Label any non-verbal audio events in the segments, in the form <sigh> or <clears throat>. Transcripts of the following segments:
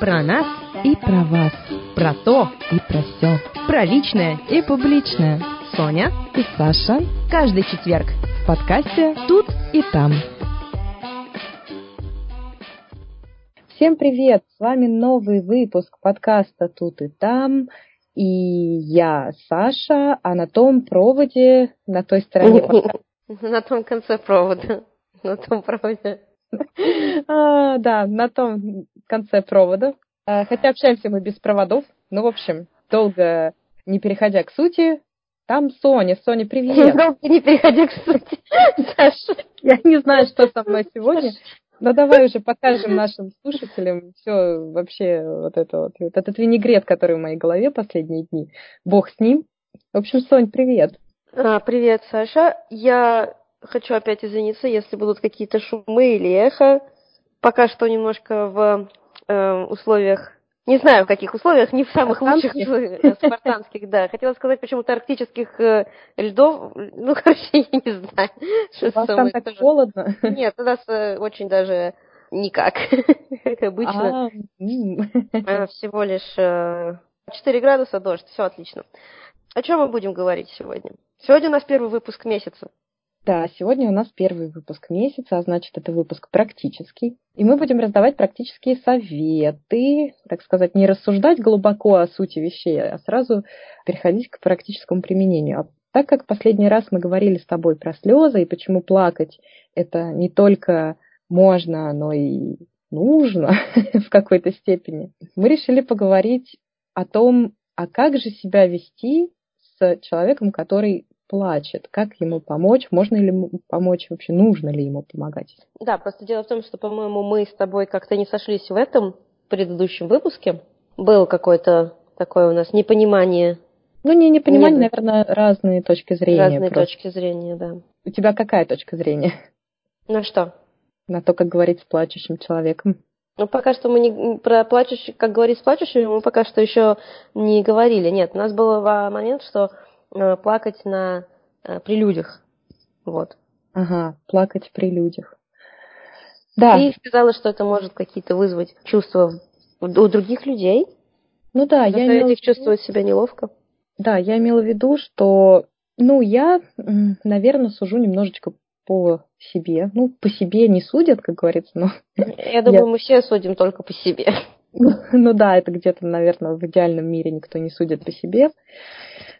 Про нас и про вас. Про то и про все. Про личное и публичное. Соня и Саша. Каждый четверг в подкасте «Тут и там». Всем привет! С вами новый выпуск подкаста «Тут и там». И я Саша, а на том проводе, на той стороне... На том конце провода. На том проводе. <laughs> А, да, на том конце провода. А, хотя общаемся мы без проводов. Ну, в общем, долго не переходя к сути, там Соня. Соня, привет. <laughs> Долго не переходя к сути. Саша, я не знаю, что со мной сегодня. Но давай уже покажем нашим слушателям все вообще вот это вот, вот этот винегрет, который в моей голове последние дни. Бог с ним. В общем, Сонь, привет. А, привет, Саша. Я хочу опять извиниться, если будут какие-то шумы или эхо. Пока что немножко в э, условиях, не знаю в каких условиях, не в самых лучших э, спартанских, да. Хотела сказать почему-то арктических э, льдов, ну, <laughs> короче, я не знаю. У вас там так тоже... холодно? Нет, у нас э, очень даже никак, <laughs> как обычно. А, Всего лишь 4 градуса, дождь, все отлично. О чем мы будем говорить сегодня? Сегодня у нас первый выпуск месяца. Да, сегодня у нас первый выпуск месяца, а значит, это выпуск практический. И мы будем раздавать практические советы, так сказать, не рассуждать глубоко о сути вещей, а сразу переходить к практическому применению. А так как последний раз мы говорили с тобой про слезы и почему плакать это не только можно, но и нужно <laughs> в какой-то степени, мы решили поговорить о том, а как же себя вести с человеком, который плачет, как ему помочь, можно ли ему помочь, вообще нужно ли ему помогать. Да, просто дело в том, что, по-моему, мы с тобой как-то не сошлись в этом предыдущем выпуске. Был какое-то такое у нас непонимание. Ну, не непонимание, Нет. наверное, разные точки зрения. Разные просто. точки зрения, да. У тебя какая точка зрения? На что? На то, как говорить с плачущим человеком. Ну, пока что мы не про плачущих, как говорить с плачущими, мы пока что еще не говорили. Нет, у нас был момент, что плакать на, э, при людях. Вот. Ага, плакать при людях. Да. Ты сказала, что это может какие-то вызвать чувства у других людей. Ну да, я имела... их чувствовать себя неловко. Да, я имела в виду, что, ну, я, наверное, сужу немножечко по себе. Ну, по себе не судят, как говорится, но... <laughs> Я думаю, я... мы все судим только по себе. <laughs> Ну да, это где-то, наверное, в идеальном мире никто не судит по себе.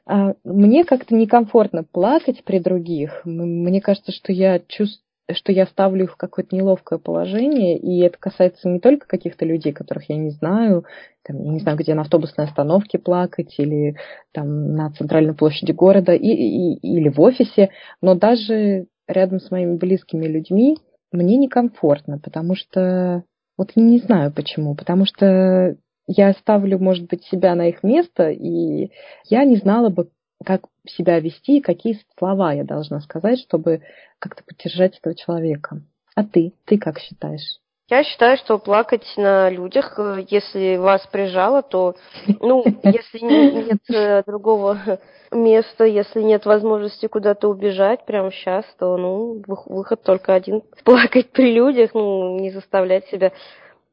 А, мне как-то некомфортно плакать при других. Мне кажется, что я чувствую что я ставлю их в какое-то неловкое положение, и это касается не только каких-то людей, которых я не знаю, там, я не знаю, где на автобусной остановке плакать, или там на центральной площади города, и, и, или в офисе, но даже рядом с моими близкими людьми мне некомфортно, потому что вот не знаю почему, потому что я ставлю, может быть, себя на их место, и я не знала бы, как себя вести, какие слова я должна сказать, чтобы как-то поддержать этого человека. А ты? Ты как считаешь? Я считаю, что плакать на людях, э, если вас прижало, то, ну, <laughs> если нет э, другого <laughs> места, если нет возможности куда-то убежать прямо сейчас, то, ну, выход только один. <laughs> Плакать при людях, ну, не заставлять себя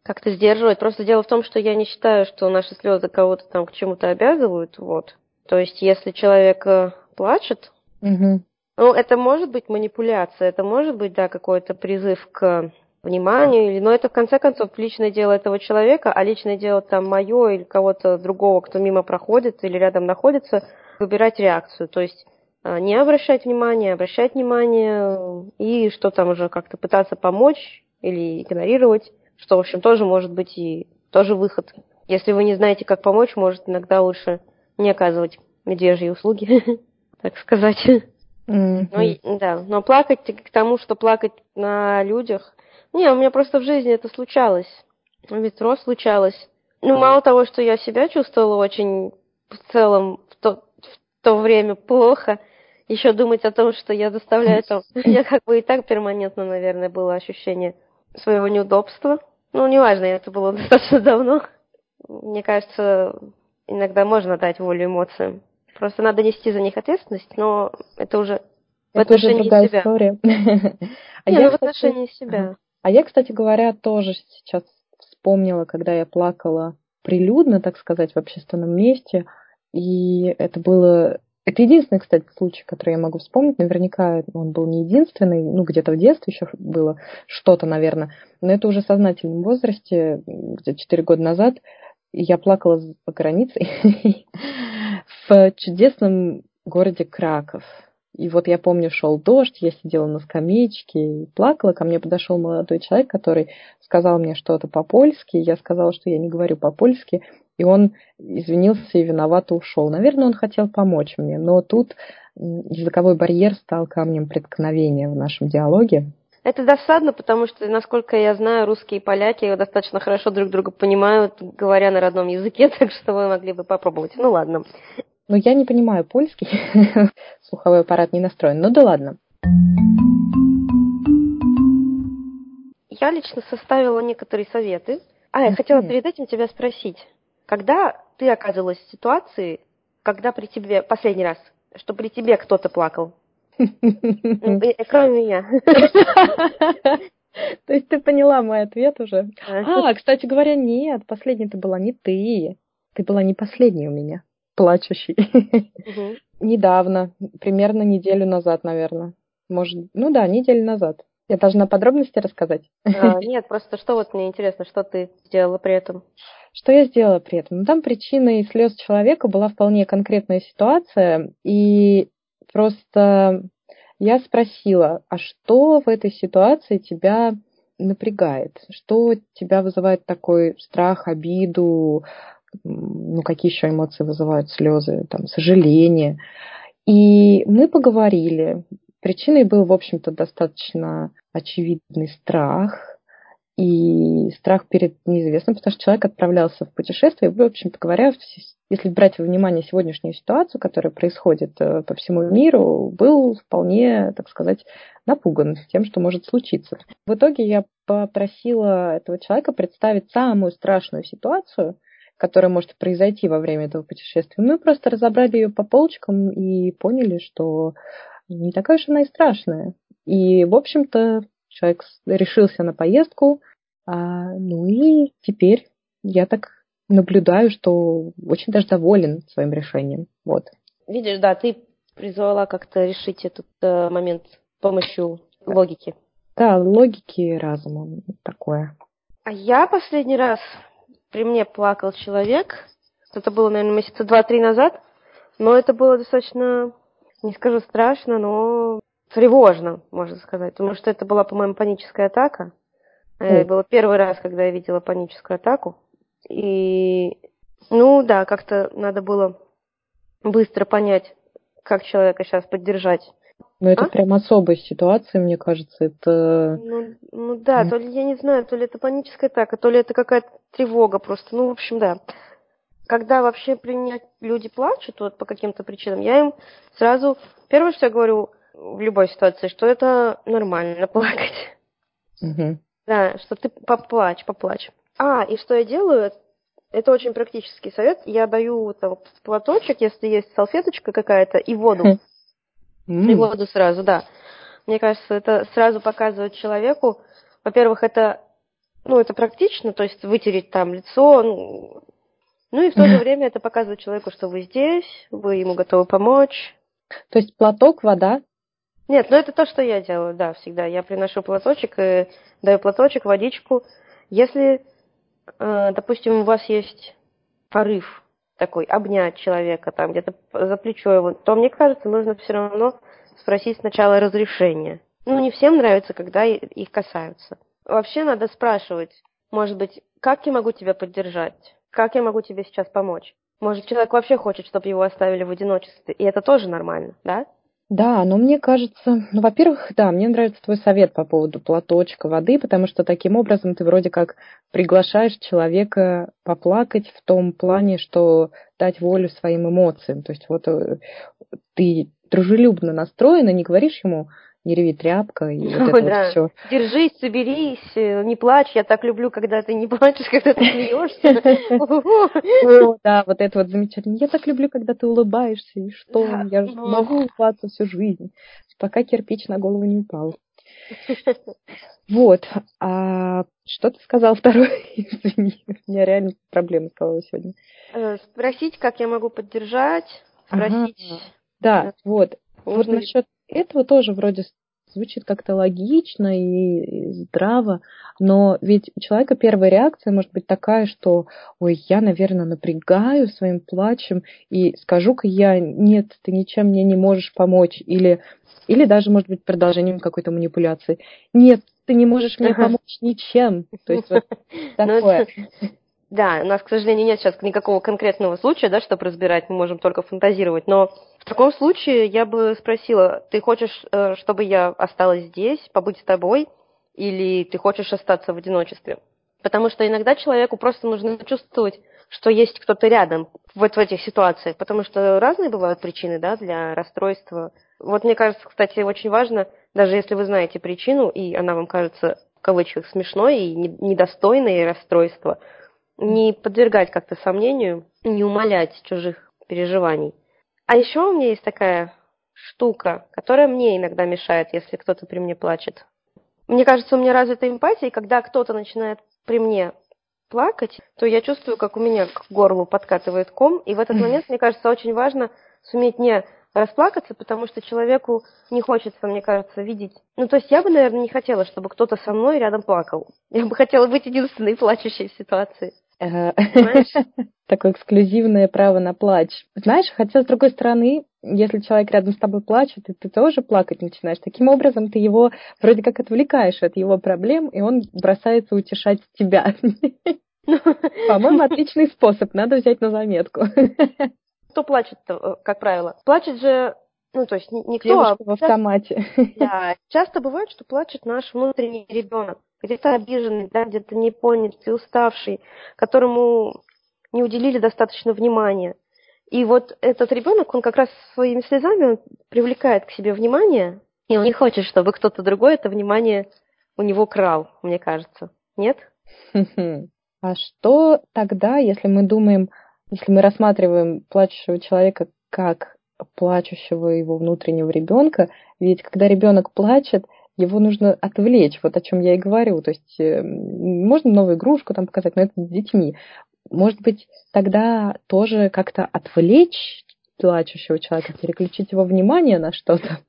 как-то сдерживать. Просто дело в том, что я не считаю, что наши слезы кого-то там к чему-то обязывают. Вот. То есть, если человек э, плачет, угу. ну, это может быть манипуляция, это может быть, да, какой-то призыв к вниманию, но это в конце концов личное дело этого человека, а личное дело там мое или кого-то другого, кто мимо проходит или рядом находится, выбирать реакцию. То есть э, не обращать внимания, обращать внимание и что там уже как-то пытаться помочь или игнорировать что, в общем, тоже может быть и тоже выход. Если вы не знаете, как помочь, может, иногда лучше не оказывать медвежьи услуги, <laughs> так сказать. Mm-hmm. Ну, да, но плакать к тому, что плакать на людях... Не, у меня просто в жизни это случалось. В метро случалось. Ну, мало того, что я себя чувствовала очень в целом в то, в то время плохо, еще думать о том, что я заставляю там... <laughs> У меня как бы и так перманентно, наверное, было ощущение своего неудобства. Ну, неважно, это было <laughs> достаточно давно. Мне кажется, иногда можно дать волю эмоциям. Просто надо нести за них ответственность, но это уже в это отношении уже другая себя. история. <laughs> а Не, я, ну, в отношении себя. А я, кстати говоря, тоже сейчас вспомнила, когда я плакала прилюдно, так сказать, в общественном месте. И это было... Это единственный, кстати, случай, который я могу вспомнить. Наверняка он был не единственный. Ну, где-то в детстве еще было что-то, наверное. Но это уже в сознательном возрасте, где-то 4 года назад. Я плакала за границей <laughs> в чудесном городе Краков. И вот я помню, шел дождь, я сидела на скамеечке и плакала. Ко мне подошел молодой человек, который сказал мне что-то по-польски. Я сказала, что я не говорю по-польски. И он извинился и виновато ушел. Наверное, он хотел помочь мне. Но тут языковой барьер стал камнем преткновения в нашем диалоге. Это досадно, потому что, насколько я знаю, русские и поляки достаточно хорошо друг друга понимают, говоря на родном языке, <laughs> так что вы могли бы попробовать. Ну ладно. Но я не понимаю польский, <laughs> слуховой аппарат не настроен. Ну да ладно. Я лично составила некоторые советы. А, я хотела перед этим тебя спросить. Когда ты оказывалась в ситуации, когда при тебе, последний раз, что при тебе кто-то плакал? Кроме меня. <laughs> То есть ты поняла мой ответ уже? А, кстати говоря, нет, последней ты была не ты. Ты была не последней у меня плачущий. Угу. Недавно, примерно неделю назад, наверное. Может, ну да, неделю назад. Я должна подробности рассказать? А, <laughs> нет, просто что вот мне интересно, что ты сделала при этом? Что я сделала при этом? Ну, там причиной слез человека была вполне конкретная ситуация, и просто я спросила, а что в этой ситуации тебя напрягает? Что тебя вызывает такой страх, обиду, ну, какие еще эмоции вызывают слезы, там, сожаление. И мы поговорили. Причиной был, в общем-то, достаточно очевидный страх и страх перед неизвестным, потому что человек отправлялся в путешествие, и, в общем-то говоря, если брать во внимание сегодняшнюю ситуацию, которая происходит э, по всему миру, был вполне, так сказать, напуган тем, что может случиться. В итоге я попросила этого человека представить самую страшную ситуацию, которая может произойти во время этого путешествия. Мы просто разобрали ее по полочкам и поняли, что не такая уж она и страшная. И, в общем-то, человек решился на поездку, а, ну и теперь я так наблюдаю, что очень даже доволен своим решением. Вот. Видишь, да, ты призвала как-то решить этот э, момент с помощью логики. Да, логики разума такое. А я последний раз при мне плакал человек. Это было, наверное, месяца два-три назад. Но это было достаточно, не скажу страшно, но тревожно, можно сказать. Потому что это была, по-моему, паническая атака. Это было первый раз, когда я видела паническую атаку. И, ну да, как-то надо было быстро понять, как человека сейчас поддержать. Ну, это а? прям особая ситуация, мне кажется. Это... Ну, ну да, то ли я не знаю, то ли это паническая атака, то ли это какая-то тревога просто. Ну, в общем, да. Когда вообще принять люди плачут вот по каким-то причинам, я им сразу первое, что я говорю в любой ситуации, что это нормально плакать. Угу. Да, что ты поплачь, поплачь. А, и что я делаю, это очень практический совет. Я даю там платочек, если есть салфеточка какая-то, и воду. Mm. И воду сразу, да. Мне кажется, это сразу показывает человеку, во-первых, это, ну, это практично, то есть вытереть там лицо, ну, ну и в то же <clears throat> время это показывает человеку, что вы здесь, вы ему готовы помочь. То есть платок, вода? Нет, ну это то, что я делаю, да, всегда. Я приношу платочек, и даю платочек, водичку. Если, э, допустим, у вас есть порыв такой, обнять человека, там где-то за плечо его, то мне кажется, нужно все равно спросить сначала разрешение. Ну, не всем нравится, когда их касаются. Вообще надо спрашивать, может быть, как я могу тебя поддержать? Как я могу тебе сейчас помочь? Может, человек вообще хочет, чтобы его оставили в одиночестве, и это тоже нормально, да? Да, но мне кажется, ну, во-первых, да, мне нравится твой совет по поводу платочка воды, потому что таким образом ты вроде как приглашаешь человека поплакать в том плане, что дать волю своим эмоциям. То есть вот э, ты дружелюбно настроена, не говоришь ему, не реви тряпка и вот это да. вот все. Держись, соберись, э, не плачь. Я так люблю, когда ты не <laughs> плачешь, когда ты смеешься. <laughs> Да, вот это вот замечательно. Я так люблю, когда ты улыбаешься. И что? Я могу улыбаться всю жизнь, пока кирпич на голову не упал. Вот. А что ты сказал второй? <laughs> Извини, у меня реально проблемы с головой сегодня. Э, спросить, как я могу поддержать, спросить. Ага. Да, вот. Вот насчет этого тоже вроде звучит как-то логично и здраво, но ведь у человека первая реакция может быть такая, что, ой, я, наверное, напрягаю своим плачем и скажу-ка я, нет, ты ничем мне не можешь помочь, или, или даже, может быть, продолжением какой-то манипуляции. Нет, ты не можешь мне помочь ничем. То есть вот <laughs> ну, такое. Да, у нас, к сожалению, нет сейчас никакого конкретного случая, да, чтобы разбирать, мы можем только фантазировать. Но в таком случае я бы спросила, ты хочешь, э, чтобы я осталась здесь, побыть с тобой, или ты хочешь остаться в одиночестве? Потому что иногда человеку просто нужно чувствовать, что есть кто-то рядом вот в этих ситуациях, потому что разные бывают причины, да, для расстройства. Вот мне кажется, кстати, очень важно, даже если вы знаете причину, и она вам кажется в кавычках смешной и недостойной расстройства, не подвергать как-то сомнению, не умалять чужих переживаний. А еще у меня есть такая штука, которая мне иногда мешает, если кто-то при мне плачет. Мне кажется, у меня развита эмпатия, и когда кто-то начинает при мне плакать, то я чувствую, как у меня к горлу подкатывает ком, и в этот момент, мне кажется, очень важно суметь не расплакаться, потому что человеку не хочется, мне кажется, видеть. Ну, то есть я бы, наверное, не хотела, чтобы кто-то со мной рядом плакал. Я бы хотела быть единственной плачущей в ситуации. <laughs> Такое эксклюзивное право на плач. Знаешь, хотя, с другой стороны, если человек рядом с тобой плачет, и ты тоже плакать начинаешь, таким образом ты его вроде как отвлекаешь от его проблем, и он бросается утешать тебя. <laughs> По-моему, отличный способ, надо взять на заметку. <laughs> Кто плачет, э, как правило? Плачет же ну, то есть никто... Девушка а в автомате. Да, часто бывает, что плачет наш внутренний ребенок где-то обиженный, да, где-то непонятый, уставший, которому не уделили достаточно внимания. И вот этот ребенок, он как раз своими слезами привлекает к себе внимание, и он не хочет, чтобы кто-то другой это внимание у него крал, мне кажется. Нет? А что тогда, если мы думаем, если мы рассматриваем плачущего человека как плачущего его внутреннего ребенка, ведь когда ребенок плачет, его нужно отвлечь, вот о чем я и говорю. То есть э, можно новую игрушку там показать, но это с детьми. Может быть, тогда тоже как-то отвлечь плачущего человека, переключить его внимание на что-то?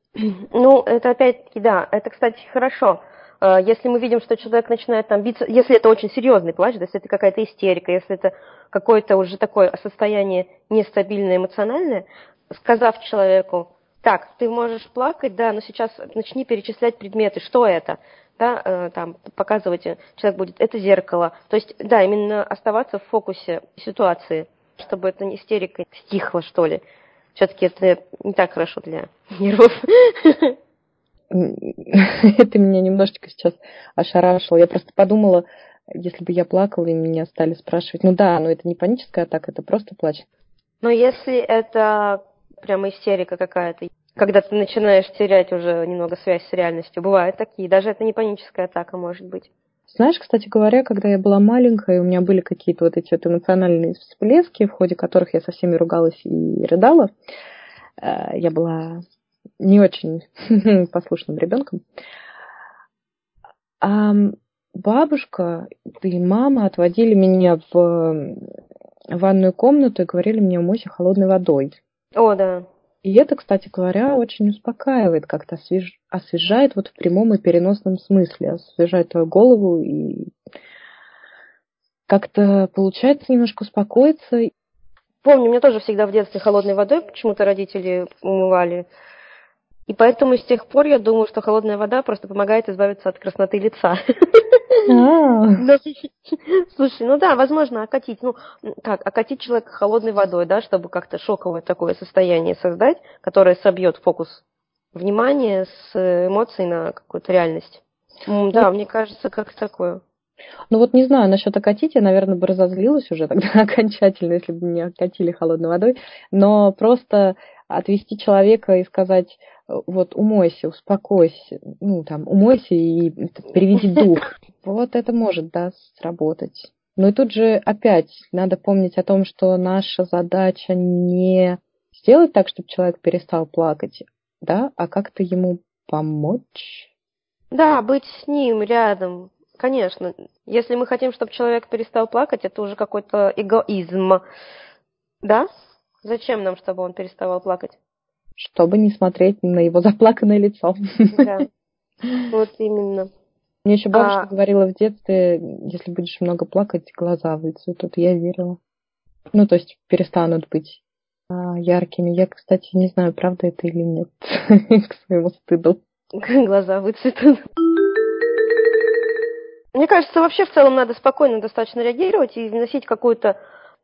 Ну, это опять-таки, да, это, кстати, хорошо. Э, если мы видим, что человек начинает там биться, если это очень серьезный плач, если это какая-то истерика, если это какое-то уже такое состояние нестабильное эмоциональное, сказав человеку, так, ты можешь плакать, да, но сейчас начни перечислять предметы, что это, да, э, там, показывать, человек будет, это зеркало. То есть, да, именно оставаться в фокусе ситуации, чтобы эта истерика стихла, что ли. Все-таки это не так хорошо для <laughs> нервов. <laughs> Это меня немножечко сейчас ошарашило. Я просто подумала, если бы я плакала, и меня стали спрашивать, ну да, но это не паническая атака, это просто плач. Но если это прямо истерика какая-то. Когда ты начинаешь терять уже немного связь с реальностью. Бывают такие. Даже это не паническая атака может быть. Знаешь, кстати говоря, когда я была маленькая, у меня были какие-то вот эти вот эмоциональные всплески, в ходе которых я со всеми ругалась и рыдала. Э, я была не очень <laughs> послушным ребенком. А бабушка и мама отводили меня в ванную комнату и говорили мне умойся холодной водой. О, да. И это, кстати говоря, очень успокаивает, как-то освеж... освежает вот в прямом и переносном смысле, освежает твою голову и как-то получается немножко успокоиться. Помню, мне тоже всегда в детстве холодной водой почему-то родители умывали. И поэтому с тех пор я думаю, что холодная вода просто помогает избавиться от красноты лица. <laughs> А. <laughs> Слушай, ну да, возможно, окатить, ну, как, окатить человека холодной водой, да, чтобы как-то шоковое такое состояние создать, которое собьет фокус внимания с эмоций на какую-то реальность. Да, мне кажется, как такое. Ну вот не знаю, насчет окатить, я, наверное, бы разозлилась уже <laughs> тогда окончательно, если бы меня окатили холодной водой, но просто отвести человека и сказать, вот умойся, успокойся, ну там умойся и переведи дух. <laughs> Вот это может, да, сработать. Но и тут же опять надо помнить о том, что наша задача не сделать так, чтобы человек перестал плакать, да, а как-то ему помочь. Да, быть с ним рядом, конечно. Если мы хотим, чтобы человек перестал плакать, это уже какой-то эгоизм. Да? Зачем нам, чтобы он переставал плакать? Чтобы не смотреть на его <laughs> заплаканное лицо. Да. <laughs> Вот именно. Мне еще бабушка а... говорила в детстве, если будешь много плакать, глаза выцветут. Я верила. Ну, то есть перестанут быть а, яркими. Я, кстати, не знаю, правда это или нет, <laughs> к своему стыду. Глаза выцветут. Мне кажется, вообще в целом надо спокойно достаточно реагировать и вносить какую-то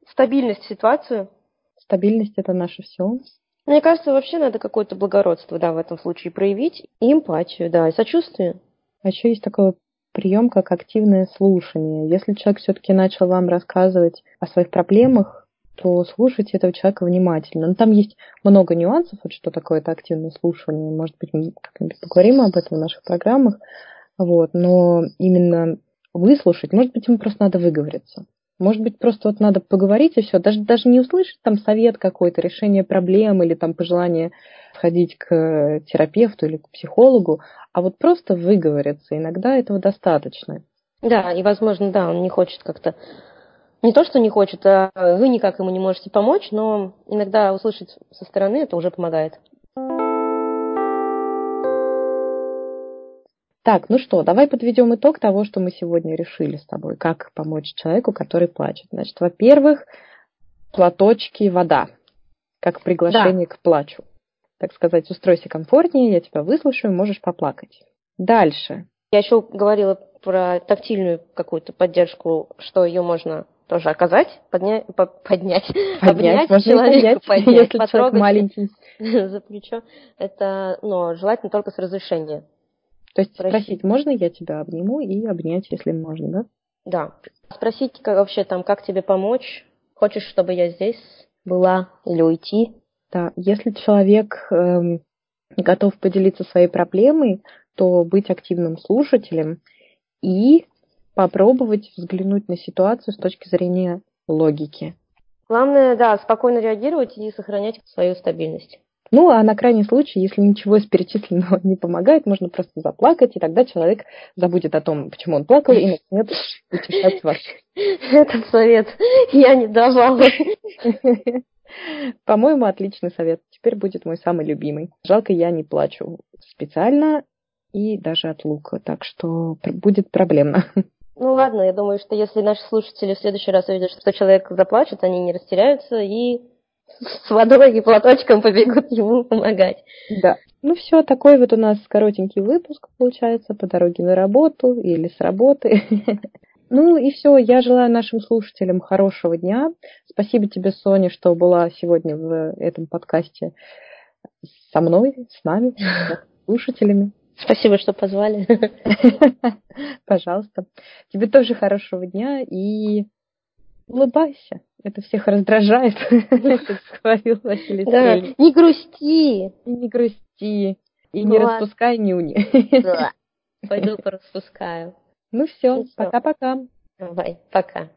стабильность в ситуацию. Стабильность это наше все. Мне кажется, вообще надо какое-то благородство, да, в этом случае проявить, и эмпатию, да, и сочувствие. А еще есть такой прием, как активное слушание. Если человек все-таки начал вам рассказывать о своих проблемах, то слушайте этого человека внимательно. Но там есть много нюансов, вот что такое это активное слушание. Может быть, мы как-нибудь поговорим об этом в наших программах. Вот. Но именно выслушать, может быть, ему просто надо выговориться. Может быть, просто вот надо поговорить и все. Даже, даже не услышать там совет какой-то, решение проблем или там пожелание сходить к терапевту или к психологу, а вот просто выговориться. Иногда этого достаточно. Да, и, возможно, да, он не хочет как-то не то, что не хочет, а вы никак ему не можете помочь, но иногда услышать со стороны это уже помогает. Так, ну что, давай подведем итог того, что мы сегодня решили с тобой. Как помочь человеку, который плачет. Значит, во-первых, платочки, вода. Как приглашение да. к плачу. Так сказать, устройся комфортнее, я тебя выслушаю, можешь поплакать. Дальше. Я еще говорила про тактильную какую-то поддержку, что ее можно тоже оказать, подня... поднять, поднять, обнять можно человека, поднять, поднять, если потрогать маленький. <laughs> за плечо. Это, но желательно только с разрешения. То есть спросить, спросить, можно я тебя обниму и обнять, если можно, да? Да. Спросить, как вообще там, как тебе помочь? Хочешь, чтобы я здесь была или уйти? Да, если человек эм, готов поделиться своей проблемой, то быть активным слушателем и попробовать взглянуть на ситуацию с точки зрения логики. Главное, да, спокойно реагировать и сохранять свою стабильность. Ну, а на крайний случай, если ничего из перечисленного <laughs> не помогает, можно просто заплакать, и тогда человек забудет о том, почему он плакал, и начнет утешать вас. <laughs> Этот совет я не давала. <laughs> По-моему, отличный совет. Теперь будет мой самый любимый. Жалко, я не плачу специально и даже от лука, так что будет проблемно. Ну ладно, я думаю, что если наши слушатели в следующий раз увидят, что человек заплачет, они не растеряются и с водой и платочком побегут ему помогать. Да. Ну все, такой вот у нас коротенький выпуск получается по дороге на работу или с работы. <laughs> Ну и все, я желаю нашим слушателям хорошего дня. Спасибо тебе, Соня, что была сегодня в этом подкасте со мной, с нами, с <laughs> слушателями. Спасибо, что позвали. <laughs> Пожалуйста. Тебе тоже хорошего дня и улыбайся. Это всех раздражает, <laughs> как говорил Василий Да, не грусти. Не грусти. И не распускай нюни. Да. <laughs> Пойду пораспускаю. Ну все, пока-пока. Давай, пока.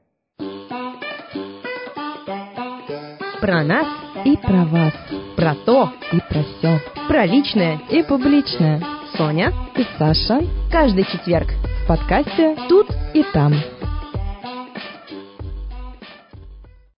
Про нас и про вас. Про то и про все. Про личное и публичное. Соня и Саша. Каждый четверг в подкасте «Тут и там».